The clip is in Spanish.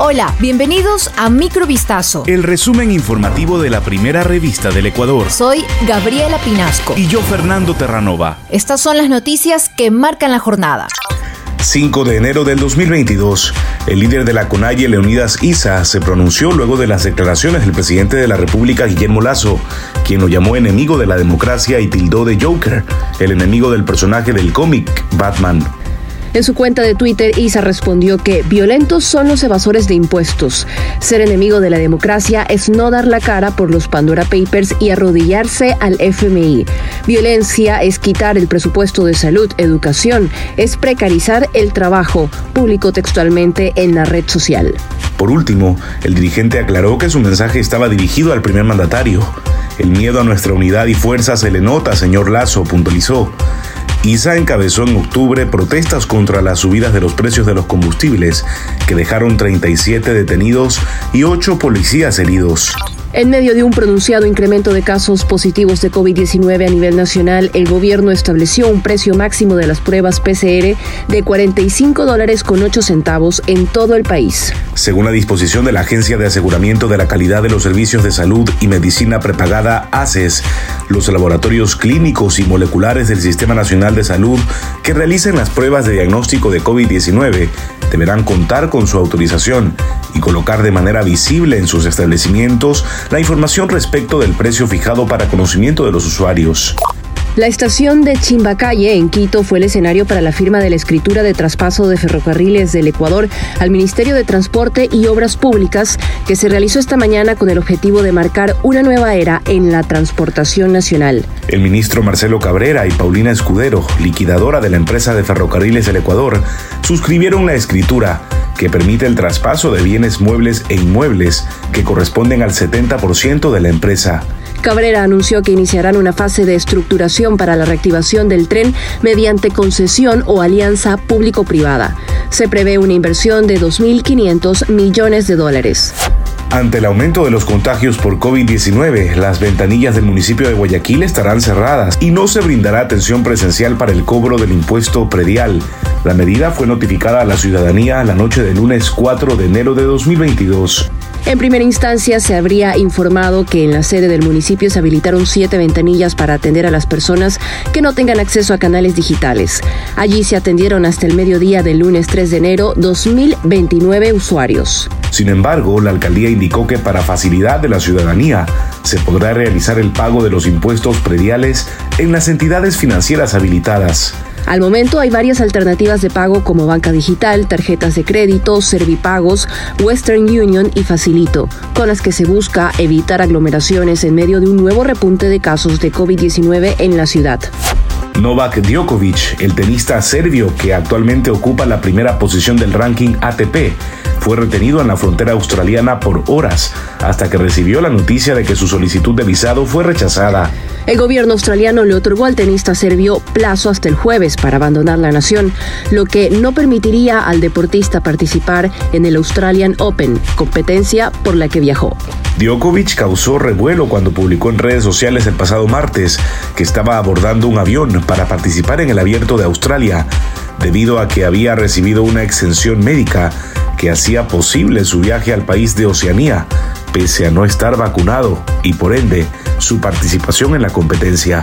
Hola, bienvenidos a Microvistazo. El resumen informativo de la primera revista del Ecuador. Soy Gabriela Pinasco. Y yo, Fernando Terranova. Estas son las noticias que marcan la jornada. 5 de enero del 2022, el líder de la CONAIE, Leonidas Isa, se pronunció luego de las declaraciones del presidente de la República, Guillermo Lazo, quien lo llamó enemigo de la democracia y tildó de Joker, el enemigo del personaje del cómic Batman. En su cuenta de Twitter, Isa respondió que violentos son los evasores de impuestos. Ser enemigo de la democracia es no dar la cara por los Pandora Papers y arrodillarse al FMI. Violencia es quitar el presupuesto de salud, educación, es precarizar el trabajo, publicó textualmente en la red social. Por último, el dirigente aclaró que su mensaje estaba dirigido al primer mandatario. El miedo a nuestra unidad y fuerza se le nota, señor Lazo, puntualizó. ISA encabezó en octubre protestas contra las subidas de los precios de los combustibles, que dejaron 37 detenidos y 8 policías heridos. En medio de un pronunciado incremento de casos positivos de COVID-19 a nivel nacional, el gobierno estableció un precio máximo de las pruebas PCR de 45 dólares con 8 centavos en todo el país. Según la disposición de la Agencia de Aseguramiento de la Calidad de los Servicios de Salud y Medicina Prepagada, ACES, los laboratorios clínicos y moleculares del Sistema Nacional de Salud que realicen las pruebas de diagnóstico de COVID-19 deberán contar con su autorización y colocar de manera visible en sus establecimientos la información respecto del precio fijado para conocimiento de los usuarios. La estación de Chimbacalle en Quito fue el escenario para la firma de la escritura de traspaso de ferrocarriles del Ecuador al Ministerio de Transporte y Obras Públicas que se realizó esta mañana con el objetivo de marcar una nueva era en la transportación nacional. El ministro Marcelo Cabrera y Paulina Escudero, liquidadora de la empresa de ferrocarriles del Ecuador, suscribieron la escritura que permite el traspaso de bienes muebles e inmuebles que corresponden al 70% de la empresa. Cabrera anunció que iniciarán una fase de estructuración para la reactivación del tren mediante concesión o alianza público-privada. Se prevé una inversión de 2.500 millones de dólares. Ante el aumento de los contagios por COVID-19, las ventanillas del municipio de Guayaquil estarán cerradas y no se brindará atención presencial para el cobro del impuesto predial. La medida fue notificada a la ciudadanía la noche del lunes 4 de enero de 2022. En primera instancia, se habría informado que en la sede del municipio se habilitaron siete ventanillas para atender a las personas que no tengan acceso a canales digitales. Allí se atendieron hasta el mediodía del lunes 3 de enero 2029 usuarios. Sin embargo, la alcaldía indicó que para facilidad de la ciudadanía se podrá realizar el pago de los impuestos prediales en las entidades financieras habilitadas. Al momento hay varias alternativas de pago como banca digital, tarjetas de crédito, Servipagos, Western Union y Facilito, con las que se busca evitar aglomeraciones en medio de un nuevo repunte de casos de COVID-19 en la ciudad. Novak Djokovic, el tenista serbio que actualmente ocupa la primera posición del ranking ATP, fue retenido en la frontera australiana por horas hasta que recibió la noticia de que su solicitud de visado fue rechazada. El gobierno australiano le otorgó al tenista serbio plazo hasta el jueves para abandonar la nación, lo que no permitiría al deportista participar en el Australian Open, competencia por la que viajó. Djokovic causó revuelo cuando publicó en redes sociales el pasado martes que estaba abordando un avión para participar en el Abierto de Australia, debido a que había recibido una exención médica que hacía posible su viaje al país de Oceanía, pese a no estar vacunado y por ende su participación en la competencia.